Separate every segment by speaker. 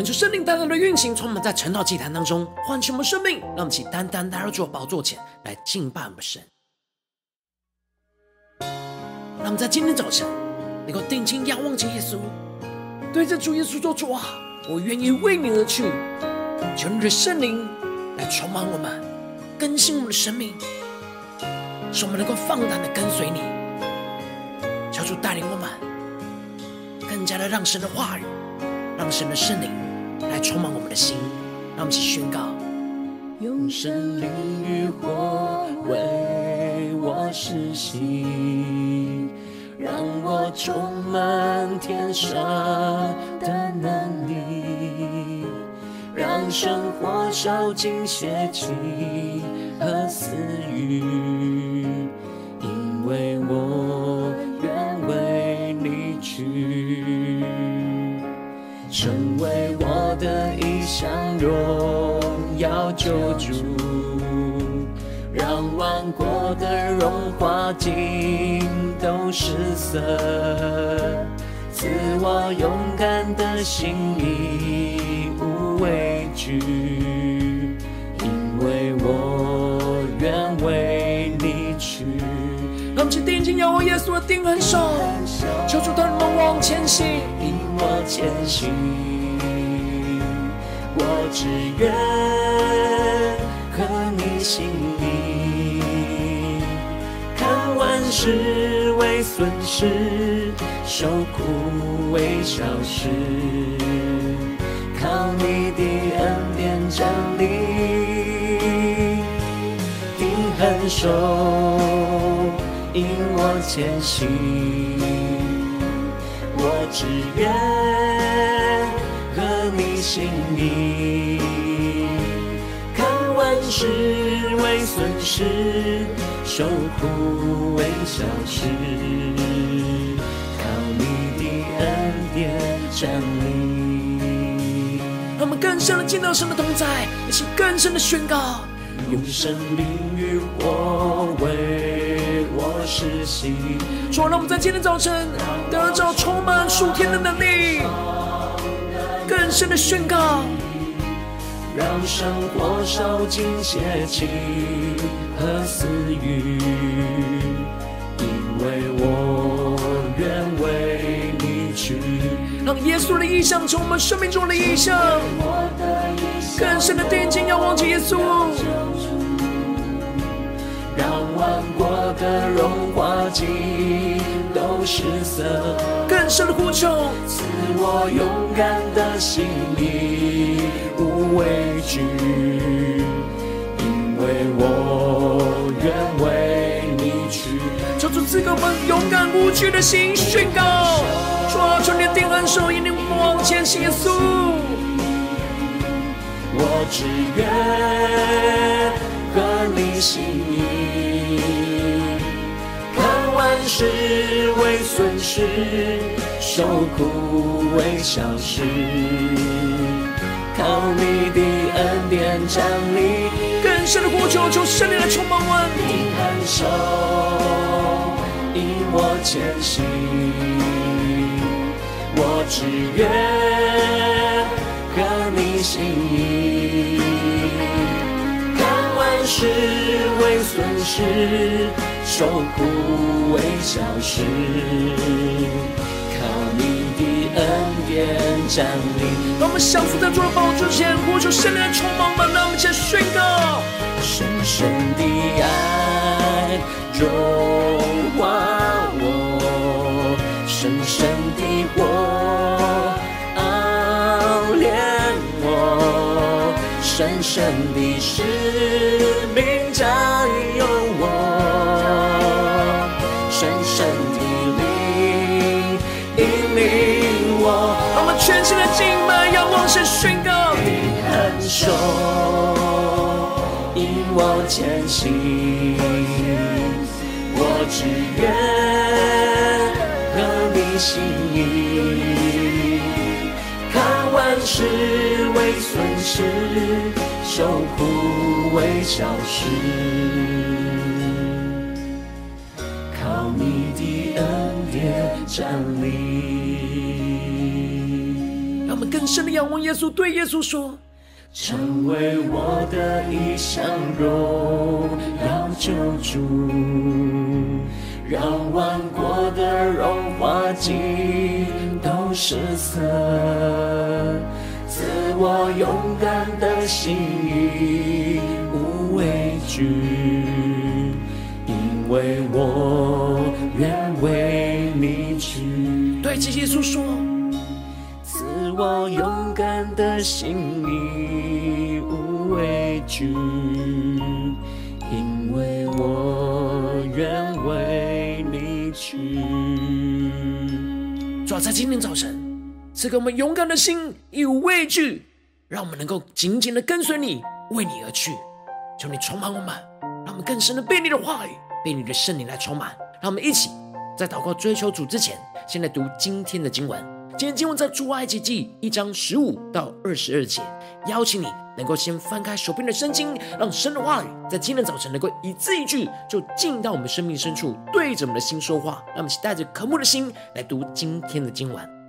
Speaker 1: 恳求圣灵单单的运行，充满在晨祷祭坛当中，唤醒我们生命，让我们起单单来到主宝座前来敬拜我们神。让我们在今天早晨能够定睛仰望着耶稣，对着主耶稣说：“主啊，我愿意为你而去。”求你的圣灵来充满我们，更新我们的生命，使我们能够放胆的跟随你。求主带领我们，更加的让神的话语，让神的圣灵。来充满我们的心，让我们一起宣告：
Speaker 2: 用神灵与火为我施洗，让我充满天上的能力，让生活烧尽邪气和私欲，向荣耀救主，让万国的荣华尽都失色，赐我勇敢的心，义无畏惧，因为我愿为你去。
Speaker 1: 让我们定睛仰望耶稣的定恒手，求主带领我们往前行，
Speaker 2: 引我前行。我只愿合你心意，看万事为损失，受苦为小事，靠你的恩典站立，定恒手引我前行，我只愿。你心意，看万事为损失，受苦为小事，靠你的恩典站立。
Speaker 1: 让我们更深的见到神的同在，也是更深的宣告，
Speaker 2: 用生命与我为我施洗。
Speaker 1: 主，让我们在今天早晨得着充满属天的能力。更深的宣告，
Speaker 2: 让生活烧尽邪气和私欲，因为我愿为你去。
Speaker 1: 让耶稣的意象从我们生命中的意象，更深的定睛要忘记耶稣，
Speaker 2: 让万国的荣华尽都失色，
Speaker 1: 更深的呼求，
Speaker 2: 赐我勇敢的心里无畏惧，因为我愿为你去。
Speaker 1: 求主赐给我们勇敢无惧的心，宣告。说求你的定恩手引领我们往前行，耶稣。
Speaker 2: 我只愿合你心意，事为损失，受苦为小事，靠你的恩典站立。
Speaker 1: 更深的呼求，求圣灵来充满我。
Speaker 2: 定恩手引我前行。我只愿合你心意，看万事为损失，受苦为小事，靠你的恩典站立。
Speaker 1: 我们降服在主的宝座前，呼求圣灵来充满吧，让我们一起宣告：
Speaker 2: 深深的爱融化我，深深的火。深深的使命占手引我前行，我只愿合你心意，看万事为损失。受苦为小事，靠你的恩典站立。
Speaker 1: 让我们更深的仰望耶稣，对耶稣说：
Speaker 2: 成为我的一项荣耀救主，让万国的荣华尽都失色。赐我勇敢的心意，无畏惧，因为我愿为你去。
Speaker 1: 对着耶稣
Speaker 2: 说：我勇敢的心，无畏惧，因为我愿为你去。
Speaker 1: 主要在今天早晨。赐给我们勇敢的心，以无畏惧，让我们能够紧紧的跟随你，为你而去。求你充满我们，让我们更深的被你的话语，被你的圣灵来充满。让我们一起在祷告追求主之前，先来读今天的经文。今天经文在出埃及记一章十五到二十二节。邀请你能够先翻开手边的圣经，让神的话语在今天早晨能够一字一句就进到我们生命深处，对着我们的心说话。让我们带着渴慕的心来读今天的经文。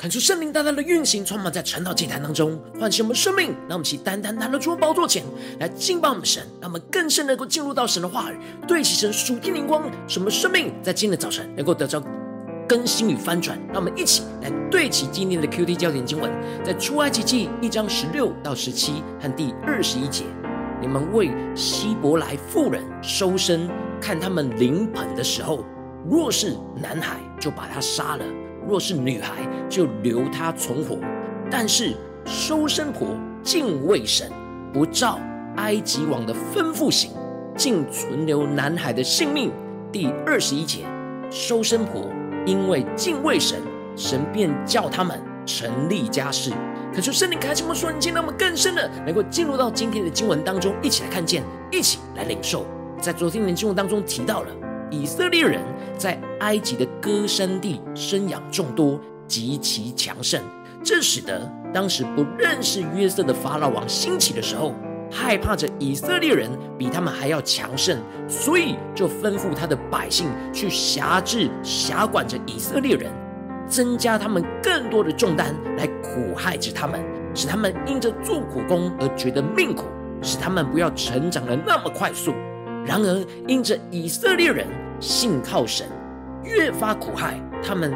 Speaker 1: 看出圣灵大大的运行，充满在晨祷祭坛当中，唤醒我们生命。让我们起单单来到主宝座前来敬拜我们神，让我们更深能够进入到神的话语，对齐神属天灵光，使我们生命在今天的早晨能够得到更新与翻转。让我们一起来对齐今天的 QT 焦点经文，在出埃及记一章十六到十七和第二十一节：你们为希伯来妇人收生，看他们临盆的时候，若是男孩，就把他杀了。若是女孩，就留她存活。但是收生婆敬畏神，不照埃及王的吩咐行，竟存留男孩的性命。第二十一节，收生婆因为敬畏神，神便叫他们成立家室。可是圣灵开启我们说，让我们更深的能够进入到今天的经文当中，一起来看见，一起来领受。在昨天的经文当中提到了。以色列人在埃及的歌山地生养众多，极其强盛，这使得当时不认识约瑟的法老王兴起的时候，害怕着以色列人比他们还要强盛，所以就吩咐他的百姓去辖制、辖管着以色列人，增加他们更多的重担，来苦害着他们，使他们因着做苦工而觉得命苦，使他们不要成长得那么快速。然而，因着以色列人信靠神，越发苦害他们，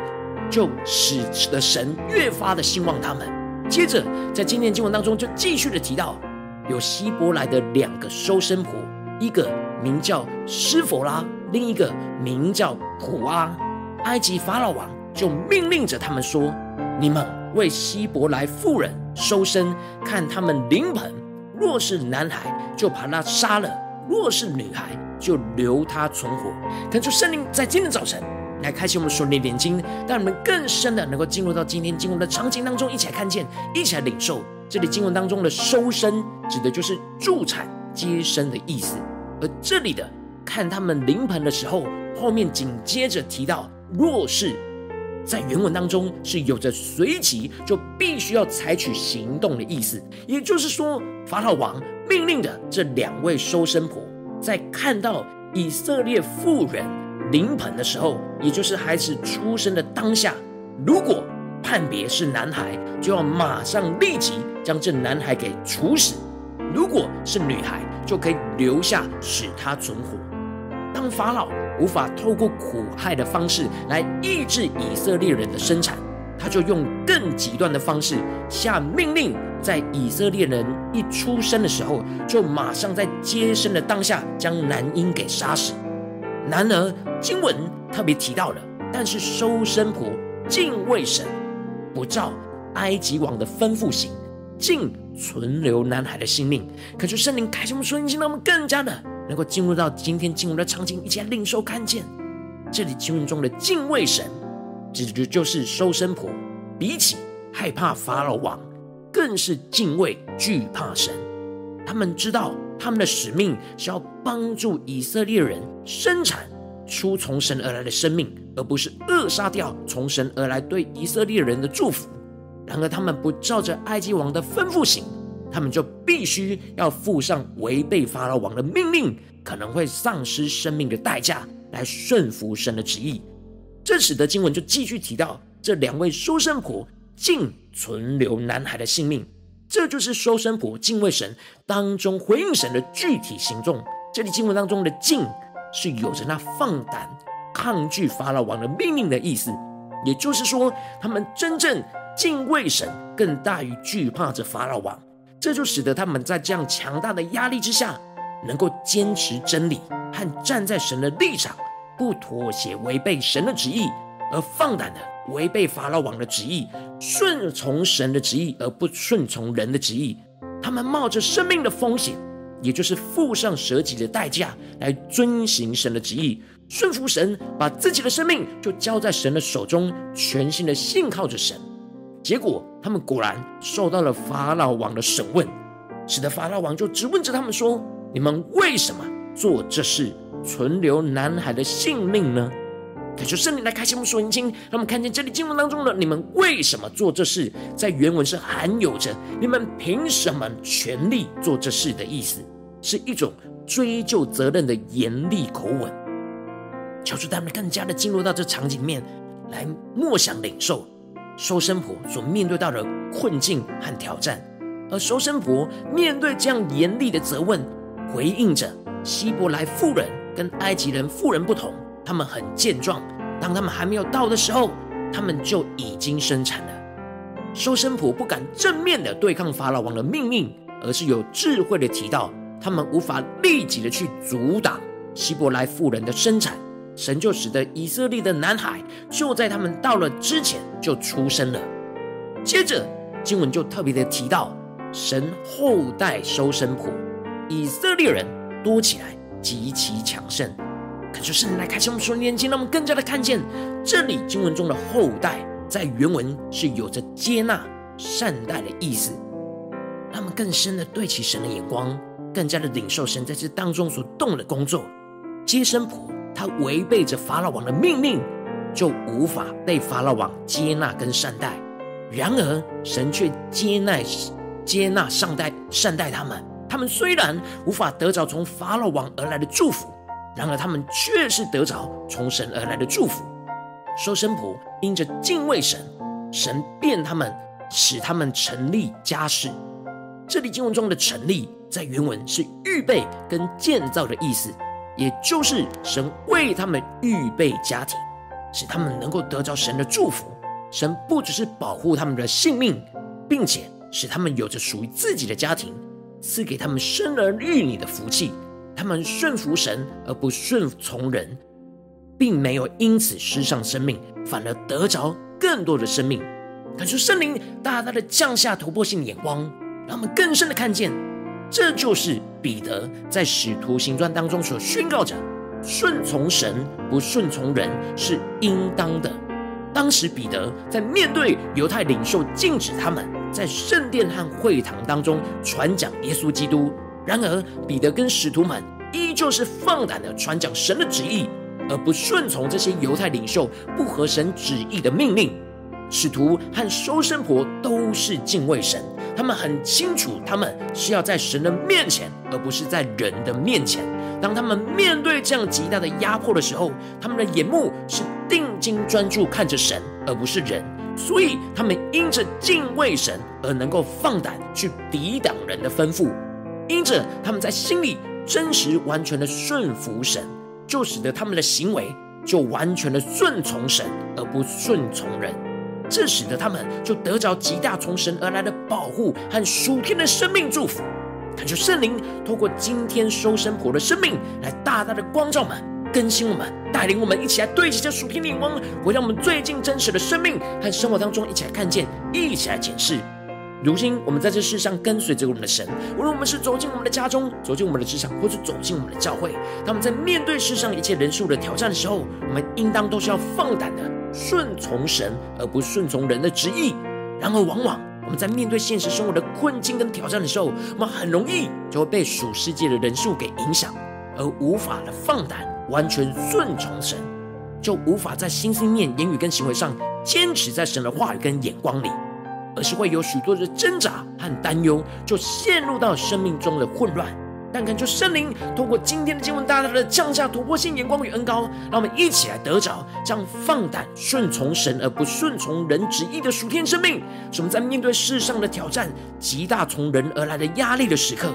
Speaker 1: 就使得神越发的兴旺他们。接着，在今天经文当中，就继续的提到，有希伯来的两个收生婆，一个名叫施弗拉，另一个名叫普阿。埃及法老王就命令着他们说：“你们为希伯来妇人收生，看他们临盆，若是男孩，就把他杀了。”若是女孩，就留她存活。恳求圣灵在今天早晨来开启我们属灵的眼睛，让我们更深的能够进入到今天经文的场景当中，一起来看见，一起来领受。这里经文当中的收生，指的就是助产接生的意思。而这里的看他们临盆的时候，后面紧接着提到，若是在原文当中是有着随即就必须要采取行动的意思。也就是说，法老王。命令的这两位收生婆，在看到以色列妇人临盆的时候，也就是孩子出生的当下，如果判别是男孩，就要马上立即将这男孩给处死；如果是女孩，就可以留下使他存活。当法老无法透过苦害的方式来抑制以色列人的生产。他就用更极端的方式下命令，在以色列人一出生的时候，就马上在接生的当下将男婴给杀死。然而经文特别提到了，但是收生婆敬畏神，不照埃及王的吩咐行，竟存留男孩的性命。可是圣灵开启我们属灵心，让我们更加的能够进入到今天经文的场景，一起来领受看见这里经文中的敬畏神。指的就是收生婆，比起害怕法老王，更是敬畏惧怕神。他们知道他们的使命是要帮助以色列人生产出从神而来的生命，而不是扼杀掉从神而来对以色列人的祝福。然而，他们不照着埃及王的吩咐行，他们就必须要付上违背法老王的命令，可能会丧失生命的代价，来顺服神的旨意。这使得经文就继续提到这两位收生婆竟存留男孩的性命，这就是收生婆敬畏神当中回应神的具体行动。这里经文当中的“敬”是有着那放胆抗拒法老王的命令的意思，也就是说，他们真正敬畏神，更大于惧怕着法老王。这就使得他们在这样强大的压力之下，能够坚持真理和站在神的立场。不妥协，违背神的旨意，而放胆的违背法老王的旨意，顺从神的旨意而不顺从人的旨意。他们冒着生命的风险，也就是付上舍己的代价，来遵行神的旨意，顺服神，把自己的生命就交在神的手中，全心的信靠着神。结果，他们果然受到了法老王的审问，使得法老王就质问着他们说：“你们为什么做这事？”存留男孩的性命呢？恳求圣灵来开启我们属灵经，让我们看见这里经文当中的你们为什么做这事，在原文是含有着你们凭什么权利做这事的意思，是一种追究责任的严厉口吻。求主他们更加的进入到这场景面来默想领受，收生婆所面对到的困境和挑战，而收生婆面对这样严厉的责问，回应着希伯来妇人跟埃及人妇人不同，他们很健壮，当他们还没有到的时候，他们就已经生产了。收生婆不敢正面的对抗法老王的命令，而是有智慧的提到，他们无法立即的去阻挡希伯来妇人的生产。神就使得以色列的男孩就在他们到了之前就出生了。接着经文就特别的提到，神后代收生婆，以色列人多起来极其强盛。可是圣灵来开启我们属灵眼睛，让我们更加的看见这里经文中的后代，在原文是有着接纳、善待的意思。让我们更深的对齐神的眼光，更加的领受神在这当中所动的工作。接生婆。他违背着法老王的命令，就无法被法老王接纳跟善待。然而，神却接纳、接纳、善待、善待他们。他们虽然无法得着从法老王而来的祝福，然而他们却是得着从神而来的祝福。收生婆因着敬畏神，神便他们，使他们成立家室。这里经文中的“成立”在原文是预备跟建造的意思。也就是神为他们预备家庭，使他们能够得着神的祝福。神不只是保护他们的性命，并且使他们有着属于自己的家庭，赐给他们生儿育女的福气。他们顺服神而不顺从人，并没有因此失丧生命，反而得着更多的生命。感受圣灵大大的降下突破性眼光，让我们更深的看见。这就是彼得在使徒行传当中所宣告着：顺从神，不顺从人是应当的。当时彼得在面对犹太领袖禁止他们在圣殿和会堂当中传讲耶稣基督，然而彼得跟使徒们依旧是放胆的传讲神的旨意，而不顺从这些犹太领袖不合神旨意的命令。使徒和收生婆都是敬畏神。他们很清楚，他们是要在神的面前，而不是在人的面前。当他们面对这样极大的压迫的时候，他们的眼目是定睛专注看着神，而不是人。所以，他们因着敬畏神而能够放胆去抵挡人的吩咐，因着他们在心里真实完全的顺服神，就使得他们的行为就完全的顺从神，而不顺从人。这使得他们就得着极大从神而来的保护和属天的生命祝福。恳求圣灵透过今天收生婆的生命来大大的光照我们、更新我们、带领我们一起来对齐这属天的眼光，回到我们最近真实的生命和生活当中，一起来看见，一起来检视。如今我们在这世上跟随着我们的神，无论我们是走进我们的家中、走进我们的职场，或是走进我们的教会，他们在面对世上一切人数的挑战的时候，我们应当都是要放胆的。顺从神，而不顺从人的旨意。然而，往往我们在面对现实生活的困境跟挑战的时候，我们很容易就会被属世界的人数给影响，而无法的放胆完全顺从神，就无法在心、心念、言语跟行为上坚持在神的话语跟眼光里，而是会有许多的挣扎和担忧，就陷入到生命中的混乱。但恳求圣灵透过今天的经文，大大的降下突破性眼光与恩膏，让我们一起来得着这样放胆顺从神而不顺从人旨意的属天生命。使我们在面对世上的挑战、极大从人而来的压力的时刻，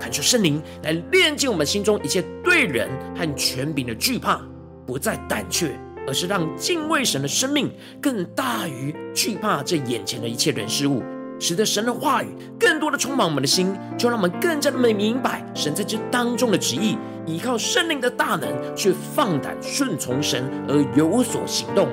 Speaker 1: 恳求圣灵来炼净我们心中一切对人和权柄的惧怕，不再胆怯，而是让敬畏神的生命更大于惧怕这眼前的一切人事物。使得神的话语更多的充满我们的心，就让我们更加的明白神在这当中的旨意，依靠圣灵的大能，去放胆顺从神而有所行动。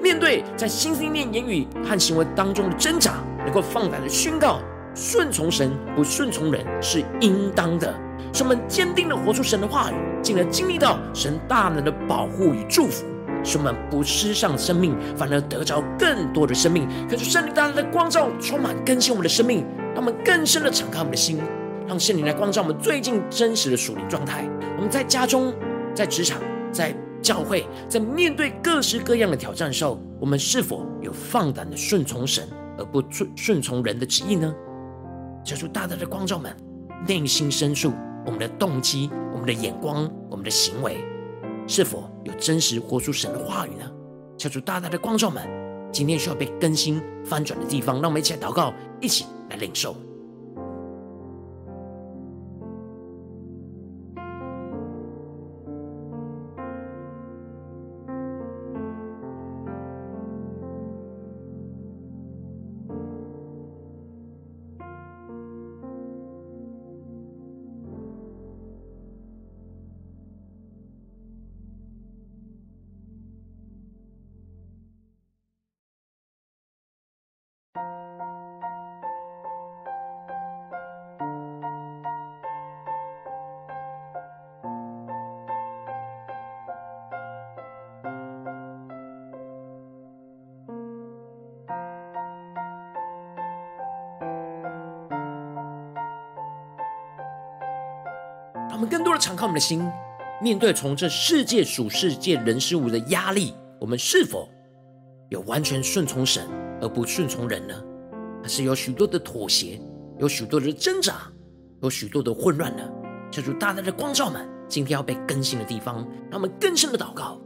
Speaker 1: 面对在心、思念、言语和行为当中的挣扎，能够放胆的宣告顺从神，不顺从人是应当的。使我们坚定的活出神的话语，进而经历到神大能的保护与祝福。使我们不失丧生命，反而得着更多的生命。可是圣灵大大的光照，充满更新我们的生命，让我们更深的敞开我们的心，让圣灵来光照我们最近真实的属灵状态。我们在家中、在职场、在教会，在面对各式各样的挑战时候，我们是否有放胆的顺从神，而不顺顺从人的旨意呢？求主大大的光照们内心深处，我们的动机、我们的眼光、我们的行为。是否有真实活出神的话语呢？求主大大的光照们，今天需要被更新翻转的地方。让我们一起来祷告，一起来领受。们更多的敞开我们的心，面对从这世界属世界人事物的压力，我们是否有完全顺从神而不顺从人呢？还是有许多的妥协，有许多的挣扎，有许多的混乱呢？求主大大的光照们，今天要被更新的地方，让我们更深的祷告。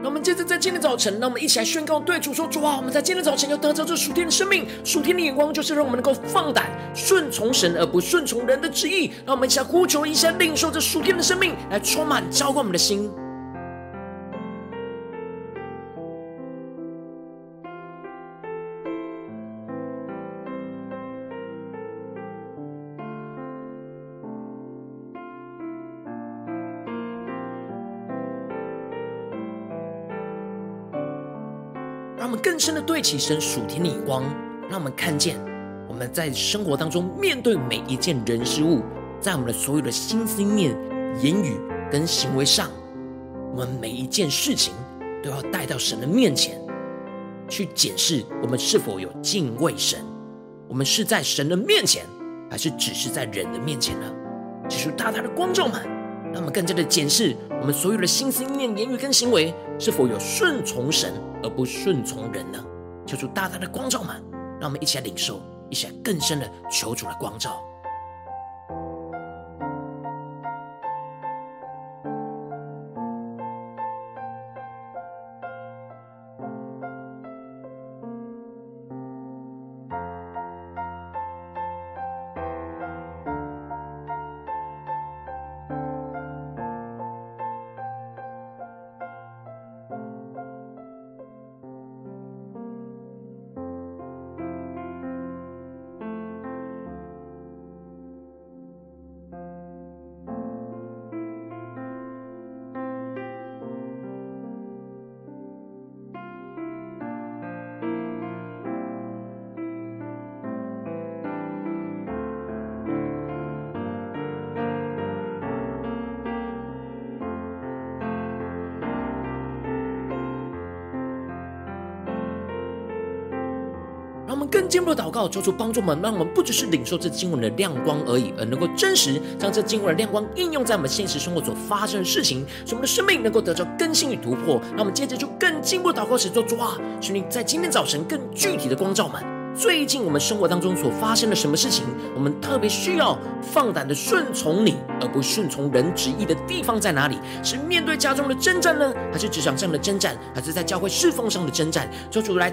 Speaker 1: 那我们接着在今天早晨，那我们一起来宣告对主说：主啊，我们在今天早晨要得着这属天的生命，属天的眼光，就是让我们能够放胆顺从神，而不顺从人的旨意。让我们一起来呼求，一下领受这属天的生命，来充满浇灌我们的心。对齐神属天的眼光，让我们看见我们在生活当中面对每一件人事物，在我们的所有的心思念、言语跟行为上，我们每一件事情都要带到神的面前去检视，我们是否有敬畏神。我们是在神的面前，还是只是在人的面前呢？求主大大的光照们，让我们更加的检视我们所有的心思念、言语跟行为，是否有顺从神。而不顺从人呢？求主大大的光照们，让我们一起来领受，一起来更深的求主的光照。进一步祷告，求主帮助我们，让我们不只是领受这经文的亮光而已，而能够真实将这经文的亮光应用在我们现实生活所发生的事情，使我们的生命能够得到更新与突破。那我们接着就更进一步祷告，时就主啊，求你在今天早晨更具体的光照们。最近我们生活当中所发生的什么事情，我们特别需要放胆的顺从你，而不顺从人旨意的地方在哪里？是面对家中的征战呢，还是职场上的征战，还是在教会侍奉上的征战？求主来。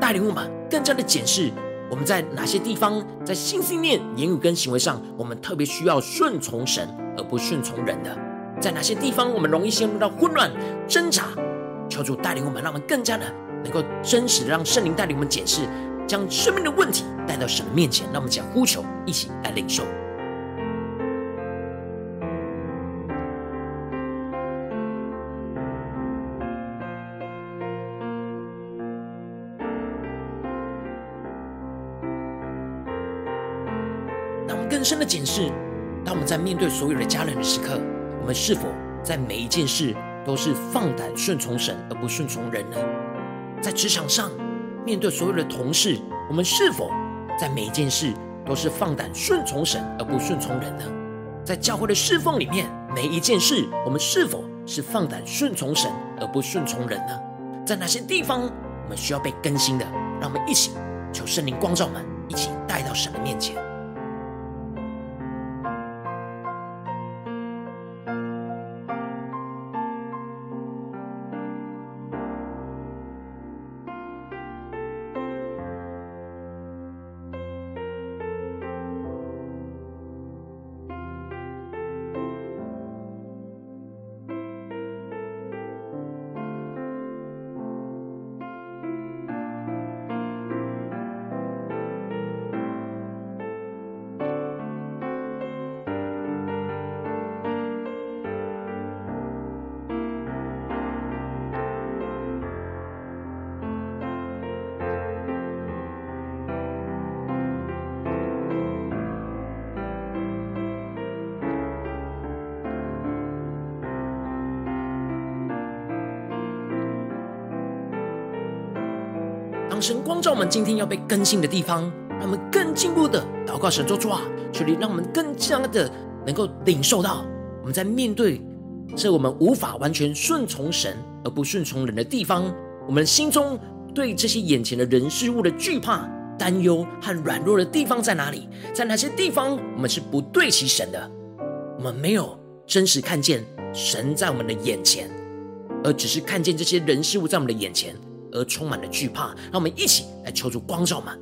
Speaker 1: 带领我们更加的检视我们在哪些地方，在心、信念、言语跟行为上，我们特别需要顺从神而不顺从人的。在哪些地方，我们容易陷入到混乱、挣扎？求主带领我们，让我们更加的能够真实的让圣灵带领我们检视，将生命的问题带到神的面前。让我们讲呼求，一起来领受。更深的检视，当我们在面对所有的家人的时刻，我们是否在每一件事都是放胆顺从神而不顺从人呢？在职场上，面对所有的同事，我们是否在每一件事都是放胆顺从神而不顺从人呢？在教会的侍奉里面，每一件事我们是否是放胆顺从神而不顺从人呢？在哪些地方我们需要被更新的？让我们一起求圣灵光照们，一起带到神的面前。神光照我们今天要被更新的地方，让我们更进步的祷告神，做主啊，求你让我们更加的能够领受到，我们在面对这我们无法完全顺从神而不顺从人的地方，我们心中对这些眼前的人事物的惧怕、担忧和软弱的地方在哪里？在哪些地方我们是不对齐神的？我们没有真实看见神在我们的眼前，而只是看见这些人事物在我们的眼前。而充满了惧怕，让我们一起来求主光照们。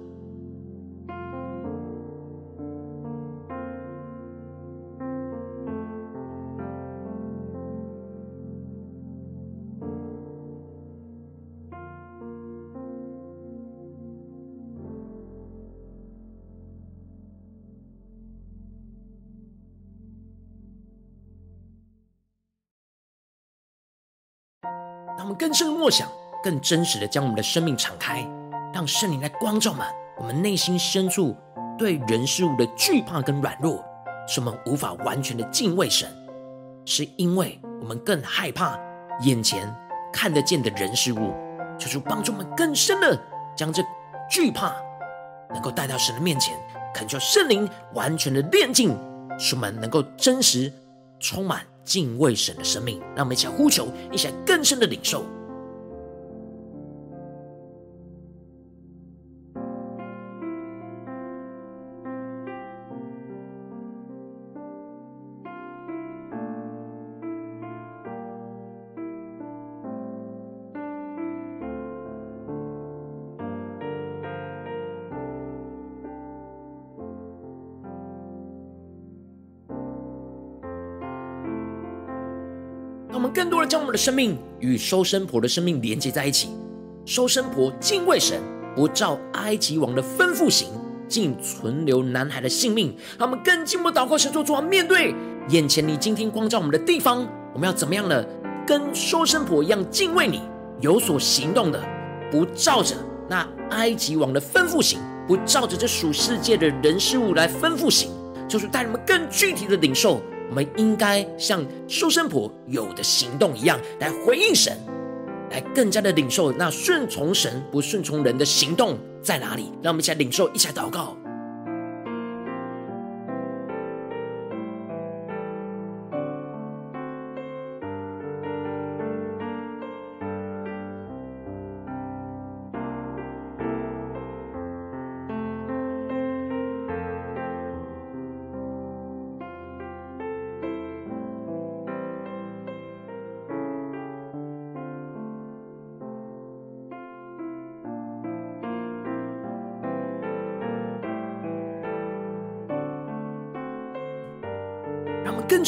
Speaker 1: 让我们更深的默想。更真实的将我们的生命敞开，让圣灵来光照满我们内心深处对人事物的惧怕跟软弱，使我们无法完全的敬畏神，是因为我们更害怕眼前看得见的人事物，求主帮助我们更深的将这惧怕能够带到神的面前，恳求圣灵完全的炼净，使我们能够真实充满敬畏神的生命。让我们一起来呼求，一起来更深的领受。的生命与收生婆的生命连接在一起。收生婆敬畏神，不照埃及王的吩咐行，竟存留男孩的性命。他们更进一步祷告，神说主，面对眼前你今天光照我们的地方，我们要怎么样呢？跟收生婆一样敬畏你，有所行动的，不照着那埃及王的吩咐行，不照着这属世界的人事物来吩咐行，就是带你们更具体的领受。我们应该像收生婆有的行动一样，来回应神，来更加的领受那顺从神不顺从人的行动在哪里？让我们一起来领受，一起来祷告。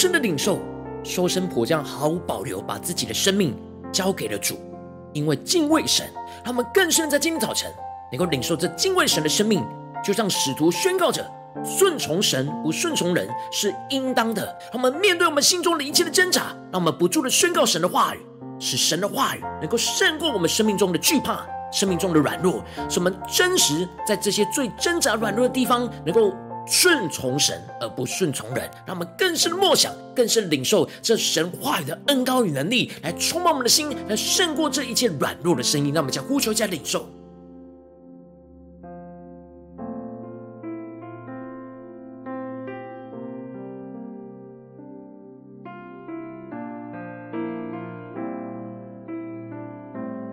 Speaker 1: 深的领受，收生婆这样毫无保留把自己的生命交给了主，因为敬畏神，他们更深在今天早晨能够领受这敬畏神的生命，就像使徒宣告着：顺从神不顺从人是应当的。他们面对我们心中的一切的挣扎，让我们不住的宣告神的话语，使神的话语能够胜过我们生命中的惧怕、生命中的软弱，使我们真实在这些最挣扎软弱的地方能够。顺从神而不顺从人，让我们更深的默想，更深的领受这神话语的恩高与能力，来充满我们的心，来胜过这一切软弱的声音。让我们呼求加领受。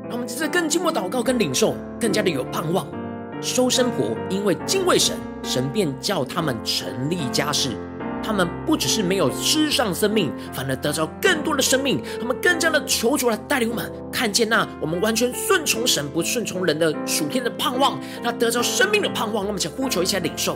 Speaker 1: 让我们在更寂寞祷告、跟领受，更加的有盼望。收生婆因为敬畏神，神便叫他们成立家室。他们不只是没有失上生命，反而得着更多的生命。他们更加的求主来带领我们看见那我们完全顺从神，不顺从人的属天的盼望，那得着生命的盼望。我们想呼求一下领受。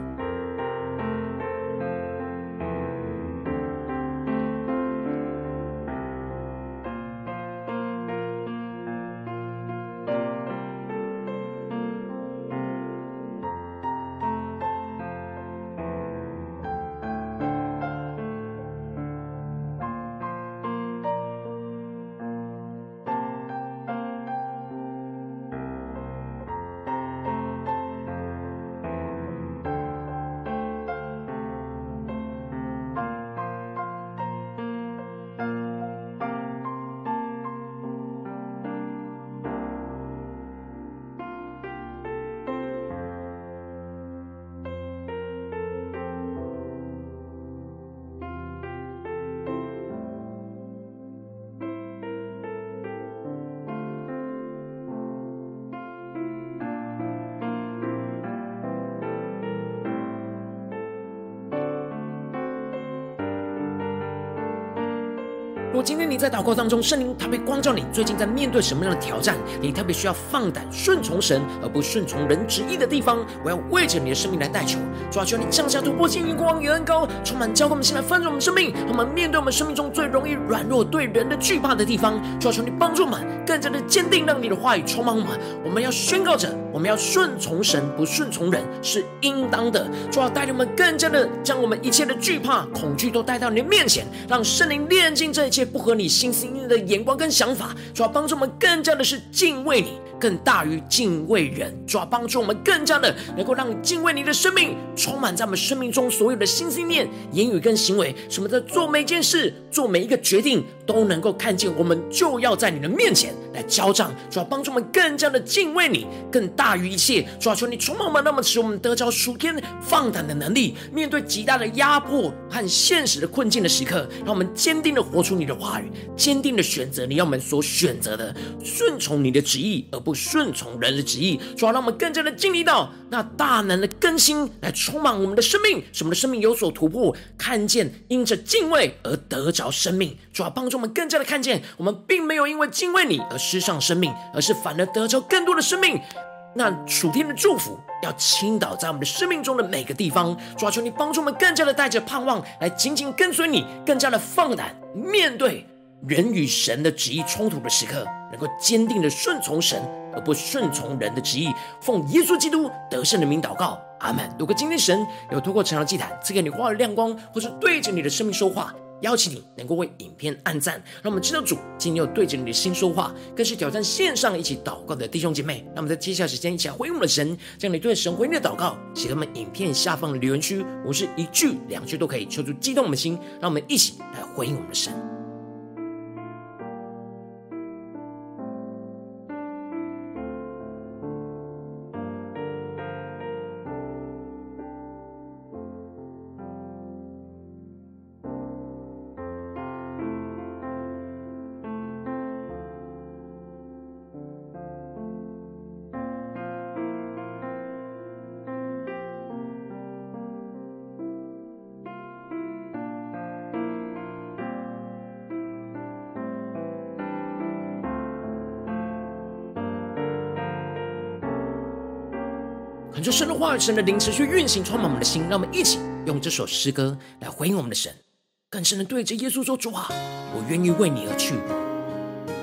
Speaker 1: 天你在祷告当中，圣灵他被光照你，最近在面对什么样的挑战？你特别需要放胆顺从神，而不顺从人旨意的地方，我要为着你的生命来代求。主啊，求你降下突破性、眼光与恩膏，充满教灌我们，现在翻转我们生命，我们面对我们生命中最容易软弱、对人的惧怕的地方。主啊，求你帮助我们更加的坚定，让你的话语充满我们。我们要宣告着，我们要顺从神，不顺从人是应当的。主要，带领我们更加的将我们一切的惧怕、恐惧都带到你的面前，让圣灵炼尽这一切。不合你心意的眼光跟想法，主要帮助我们更加的是敬畏你，更大于敬畏人。主要帮助我们更加的能够让敬畏你的生命充满在我们生命中所有的心思念、言语跟行为。什么在做每件事、做每一个决定，都能够看见我们就要在你的面前来交账。主要帮助我们更加的敬畏你，更大于一切。主要求你充满我们，那么使我们得着属天放胆的能力，面对极大的压迫和现实的困境的时刻，让我们坚定的活出你。的话语，坚定的选择你要我们所选择的，顺从你的旨意，而不顺从人的旨意。主要让我们更加的经历到那大能的更新，来充满我们的生命，使我们的生命有所突破，看见因着敬畏而得着生命。主要帮助我们更加的看见，我们并没有因为敬畏你而失丧生命，而是反而得着更多的生命。那属天的祝福要倾倒在我们的生命中的每个地方，主啊，求你帮助我们更加的带着盼望来紧紧跟随你，更加的放胆面对人与神的旨意冲突的时刻，能够坚定的顺从神而不顺从人的旨意。奉耶稣基督得胜的名祷告，阿门。如果今天神有透过成长祭坛赐给你话语亮光，或是对着你的生命说话。邀请你能够为影片按赞，让我们知道主今天有对着你的心说话，更是挑战线上一起祷告的弟兄姐妹。那么在接下来时间，一起来回应我们的神，将你对神回应的祷告写在我们影片下方的留言区，无论是一句两句都可以，求主激动我们的心，让我们一起来回应我们的神。话语、神的灵持续运行，充满我们的心。让我们一起用这首诗歌来回应我们的神，更深的对着耶稣说：“主啊，我愿意为你而去。”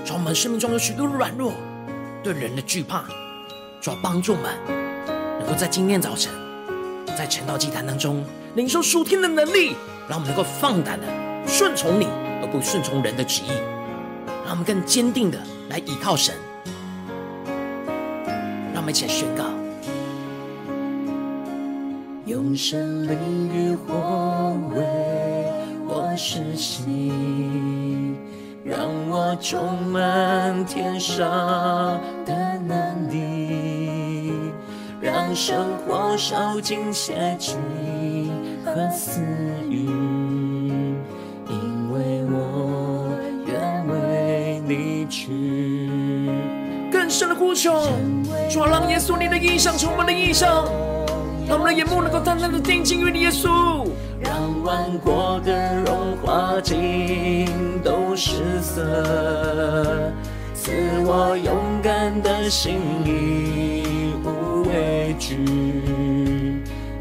Speaker 1: 主，我们生命中有许多的软弱，对人的惧怕，主要帮助我们能够在今天早晨，在晨祷祭坛当中领受属天的能力，让我们能够放胆的顺从你，而不顺从人的旨意。让我们更坚定的来倚靠神。让我们一起来宣告。
Speaker 2: 神灵与火为我施洗，让我充满天上的能力，让生活烧尽邪气和私欲，因为我愿为你去。
Speaker 1: 更深的呼求，主啊，让耶稣你的异象充满了异象。让我们的眼目能够单单的定睛于你，耶稣。
Speaker 2: 让万国的荣华尽都失色，赐我勇敢的心，义无畏惧，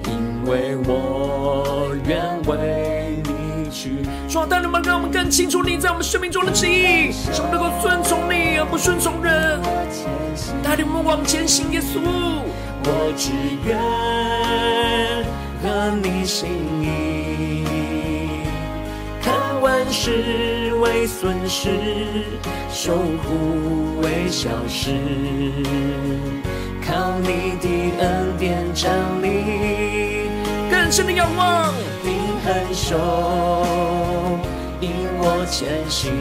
Speaker 2: 因为我愿为你去。
Speaker 1: 主啊，带领我们，让我们更清楚你在我们生命中的旨意，使我们能够顺从你而不顺从人。带领我们往前行，耶稣。
Speaker 2: 我只愿合你心意，看万事为损失，受苦为小事，靠你的恩典站立，
Speaker 1: 更深的仰望，
Speaker 2: 定恒守，引我前行，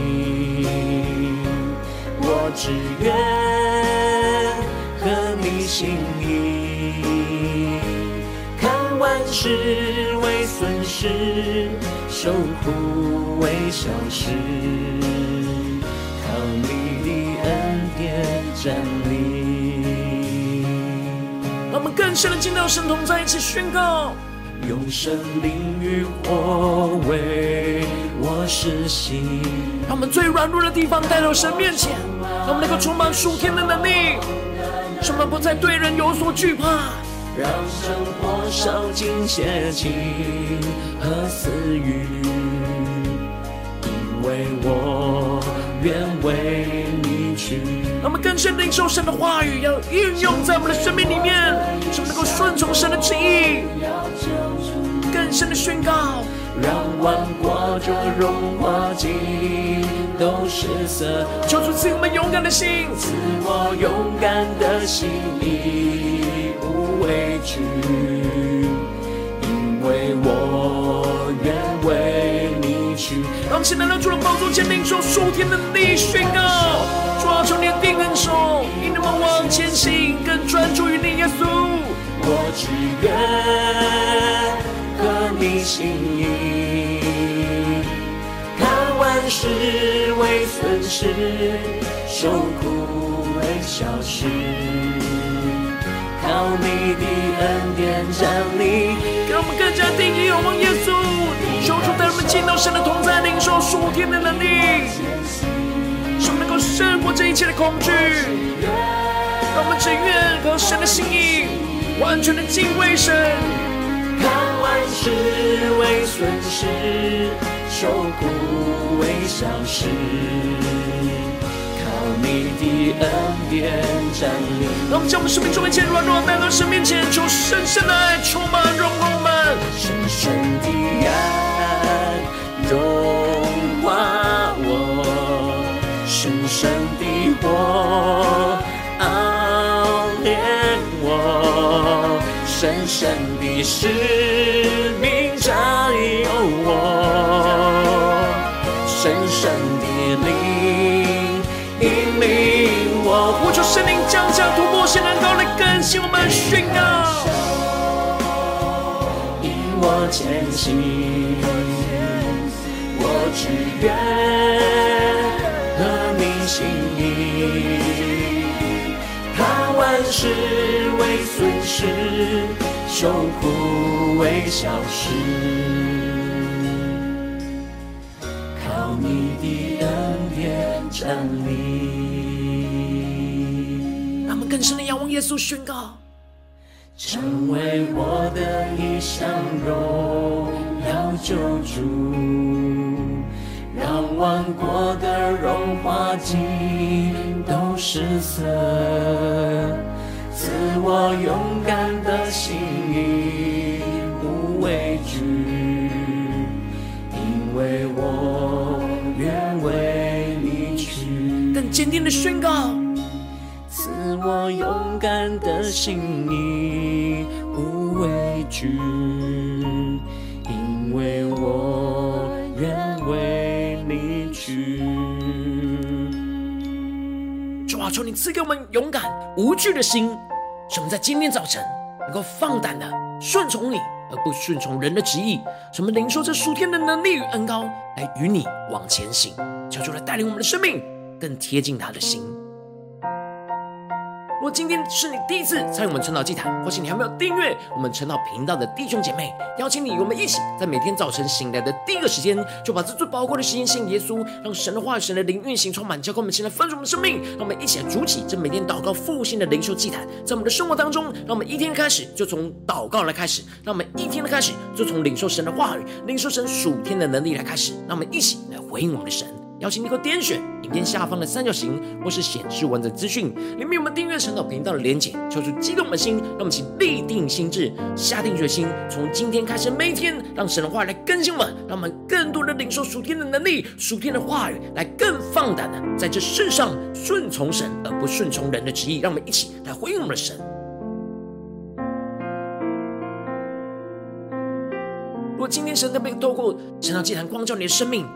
Speaker 2: 我只愿心意，看万事为损失，受苦为小事，靠你的恩典站立。
Speaker 1: 让我们更深的进到神同在一起宣告，
Speaker 2: 用神灵与火为我施洗，
Speaker 1: 让我们最软弱的地方带到神面前，让我们能够充满属天的能力，使我们不再对人有所惧怕。
Speaker 2: 让生活烧尽邪气和私欲，因为我愿为你去。
Speaker 1: 让我们更深领受神的话语，要应用在我们的生命里面，使我们能够顺从神的旨意，更深的宣告，
Speaker 2: 让万国这荣华尽都失色。
Speaker 1: 求主赐我们勇敢的心，
Speaker 2: 赐我勇敢的心。义无畏惧，因为我愿为你去。
Speaker 1: 让我们现在来到主的宝座前，领受属天的能力宣告，主啊，求你定恒守，引我们往前行，更专注于你耶稣。
Speaker 2: 我只愿你心意，看万事为损失，受苦为小事。靠你的恩典站立，
Speaker 1: 让我们更加定睛仰望耶稣，求主带我们进到神的同在，领受属天的能力，使我们能够胜过这一切的恐惧。让我们只愿和神的心意完全的敬畏神，
Speaker 2: 看万事为损失，受苦为小事。你的恩典站立，
Speaker 1: 让我们将我们生命中一切软弱带到神面前，求深深的爱充满融化我们，
Speaker 2: 深深的爱融化我，深深的火熬我，深深的使命占有我，深深的灵。引领我，
Speaker 1: 呼求圣灵降下突破性能高的更新，我们宣告，
Speaker 2: 引我前行，我只愿和你心意，万事为损失，受苦为小事，靠你的恩典站立。
Speaker 1: 更深的仰望耶稣，宣告：
Speaker 2: 成为我的一项荣耀救主，让万国的荣华尽都失色，赐我勇敢的心，无畏惧，因为我愿为你去。
Speaker 1: 更坚定的宣告。
Speaker 2: 赐我勇敢的心，你无畏惧，因为我愿为你去。
Speaker 1: 主啊，求你赐给我们勇敢无惧的心，什么在今天早晨能够放胆的顺从你，而不顺从人的旨意。什么领受这属天的能力与恩膏，来与你往前行。求主来带领我们的生命更贴近他的心。如果今天是你第一次参与我们晨祷祭坛，或是你还没有订阅我们晨祷频道的弟兄姐妹，邀请你与我们一起，在每天早晨醒来的第一个时间，就把这最宝贵的时间献给耶稣，让神的话语、神的灵运行充满，交给我们，现在丰盛我们的生命。让我们一起来筑起这每天祷告复兴的灵修祭坛，在我们的生活当中，让我们一天开始就从祷告来开始，让我们一天的开始就从领受神的话语、领受神属天的能力来开始，让我们一起来回应我们的神。邀请你给我点选影片下方的三角形，或是显示文字资讯，里面有我们订阅晨祷频道的连结，求出激动的心，让我们请立定心志，下定决心，从今天开始每一天，让神的话来更新我们，让我们更多的领受属天的能力、属天的话语，来更放胆的在这世上顺从神，而不顺从人的旨意。让我们一起来回应我们的神。如果今天神特别透过晨祷祭坛光照你的生命，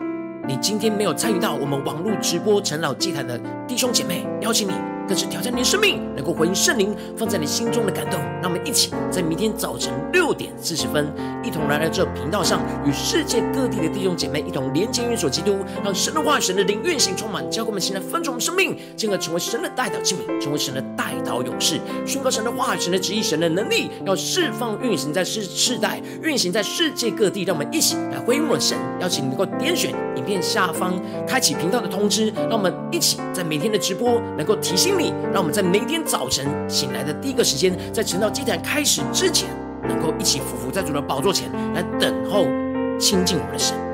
Speaker 1: 你今天没有参与到我们网络直播陈老祭坛的弟兄姐妹，邀请你。更是挑战你的生命，能够回应圣灵放在你心中的感动。让我们一起在明天早晨六点四十分，一同来到这频道上，与世界各地的弟兄姐妹一同连接、运所基督，让神的话语、神的灵运行充满，教给我们现在分盛生命，进而成为神的代祷器皿，成为神的代祷勇士，宣告神的话语、神的旨意、神的能力，要释放、运行在世世代，运行在世界各地。让我们一起来回应我们神，邀请你能够点选影片下方开启频道的通知，让我们一起在每天的直播能够提醒你，让。我们在每天早晨醒来的第一个时间，在晨祷祭坛开始之前，能够一起匍匐在主的宝座前来等候亲近我们的神。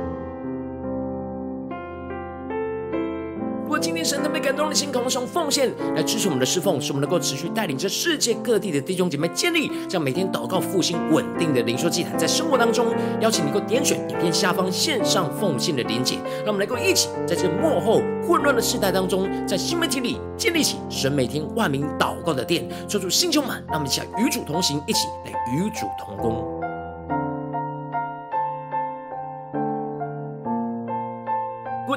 Speaker 1: 如果今天神特别感动的心，渴望用奉献来支持我们的侍奉，使我们能够持续带领着世界各地的弟兄姐妹建立这样每天祷告复兴稳定的灵修祭坛，在生活当中邀请你能够点选影片下方线上奉献的连结，让我们能够一起在这幕后混乱的时代当中，在新媒体里建立起神每天万名祷告的殿，抽出新球满，让我们一起与主同行，一起来与主同工。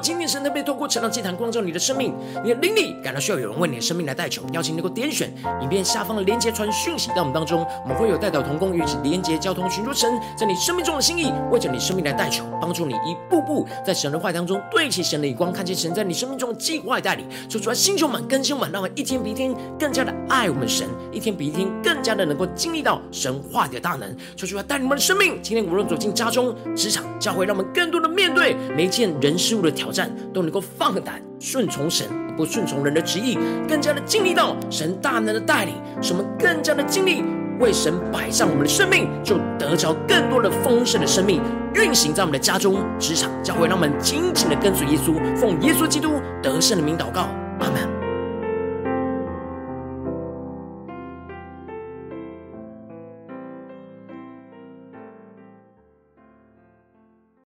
Speaker 1: 今天神特别透过晨祷祭坛光照你的生命，你的灵里感到需要有人为你的生命来代求，邀请能够点选影片下方的连结传讯息到我们当中，我们会有代表同工与其连结交通，寻求神在你生命中的心意，为着你生命来代求，帮助你一步步在神的话当中对齐神的眼光，看见神在你生命中的计划带领，说出来星球满更新满，让我们一天比一天更加的爱我们神，一天比一天更加的能够经历到神话的大能，说出来带领我们的生命。今天无论走进家中、职场、教会，让我们更多的面对每一件人事物的挑战都能够放胆顺从神，不顺从人的旨意，更加的经历到神大能的带领，使我们更加的尽力为神摆上我们的生命，就得着更多的丰盛的生命运行在我们的家中、职场、教会，让我们紧紧的跟随耶稣，奉耶稣基督得胜的名祷告。阿门